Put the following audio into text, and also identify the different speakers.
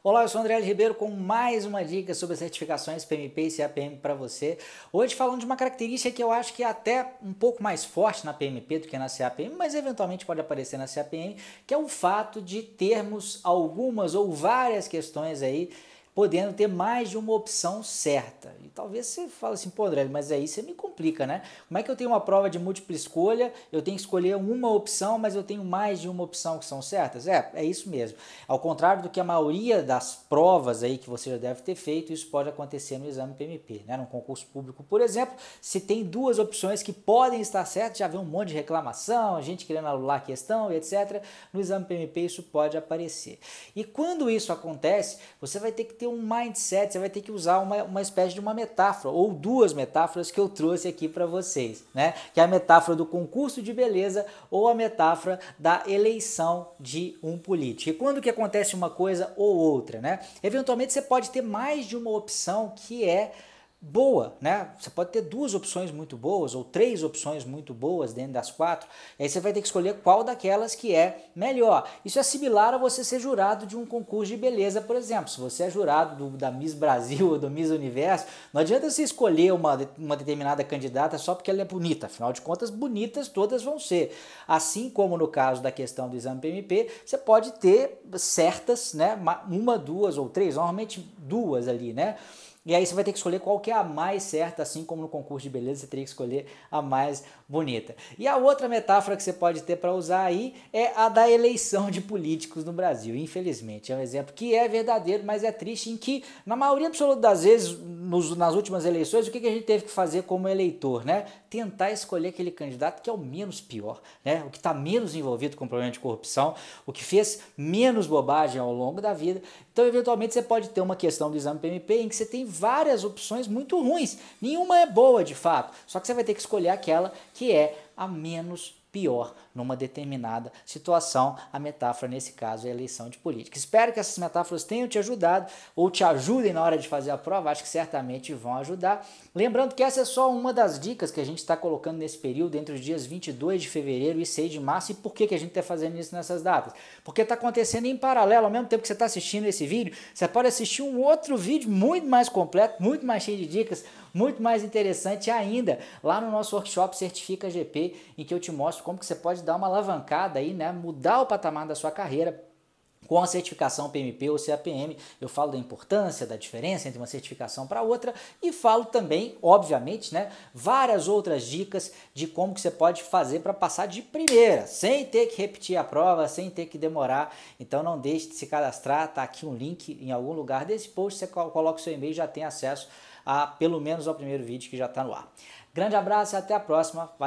Speaker 1: Olá, eu sou André Ribeiro com mais uma dica sobre certificações PMP e CAPM para você. Hoje falando de uma característica que eu acho que é até um pouco mais forte na PMP do que na CAPM, mas eventualmente pode aparecer na CAPM, que é o fato de termos algumas ou várias questões aí podendo ter mais de uma opção certa. E talvez você fale assim, pô, André, mas aí você me complica, né? Como é que eu tenho uma prova de múltipla escolha, eu tenho que escolher uma opção, mas eu tenho mais de uma opção que são certas? É, é isso mesmo. Ao contrário do que a maioria das provas aí que você já deve ter feito, isso pode acontecer no exame PMP, né? No concurso público, por exemplo, se tem duas opções que podem estar certas, já vê um monte de reclamação, gente querendo anular a questão, etc. No exame PMP isso pode aparecer. E quando isso acontece, você vai ter que ter um mindset, você vai ter que usar uma, uma espécie de uma metáfora, ou duas metáforas que eu trouxe aqui para vocês, né? Que é a metáfora do concurso de beleza ou a metáfora da eleição de um político. E quando que acontece uma coisa ou outra, né? Eventualmente você pode ter mais de uma opção que é boa, né? Você pode ter duas opções muito boas ou três opções muito boas dentro das quatro. E aí você vai ter que escolher qual daquelas que é melhor. Isso é similar a você ser jurado de um concurso de beleza, por exemplo. Se você é jurado do, da Miss Brasil ou do Miss Universo, não adianta você escolher uma, uma determinada candidata só porque ela é bonita. Afinal de contas, bonitas todas vão ser. Assim como no caso da questão do exame PMP, você pode ter certas, né? Uma, duas ou três, normalmente duas ali, né? E aí você vai ter que escolher qual que é a mais certa, assim como no concurso de beleza você teria que escolher a mais bonita. E a outra metáfora que você pode ter para usar aí é a da eleição de políticos no Brasil. Infelizmente, é um exemplo que é verdadeiro, mas é triste em que, na maioria absoluta das vezes, nos, nas últimas eleições, o que, que a gente teve que fazer como eleitor, né? Tentar escolher aquele candidato que é o menos pior, né? O que está menos envolvido com problema de corrupção, o que fez menos bobagem ao longo da vida. Então, eventualmente, você pode ter uma questão do exame PMP em que você tem várias opções muito ruins. Nenhuma é boa de fato. Só que você vai ter que escolher aquela que é a menos pior numa determinada situação. A metáfora, nesse caso, é a eleição de política. Espero que essas metáforas tenham te ajudado ou te ajudem na hora de fazer a prova. Acho que certamente vão ajudar. Lembrando que essa é só uma das dicas que a gente está colocando nesse período entre os dias 22 de fevereiro e 6 de março. E por que, que a gente está fazendo isso nessas datas? Porque está acontecendo em paralelo, ao mesmo tempo que você está assistindo esse vídeo, você pode assistir um outro vídeo muito mais completo, muito mais cheio de dicas, muito mais interessante ainda, lá no nosso workshop Certifica GP, em que eu te mostro como que você pode dar uma alavancada aí, né, mudar o patamar da sua carreira com a certificação PMP ou CAPM. Eu falo da importância, da diferença entre uma certificação para outra e falo também, obviamente, né, várias outras dicas de como que você pode fazer para passar de primeira, sem ter que repetir a prova, sem ter que demorar. Então não deixe de se cadastrar, tá aqui um link em algum lugar desse post, você coloca o seu e-mail e já tem acesso a pelo menos ao primeiro vídeo que já está no ar. Grande abraço e até a próxima.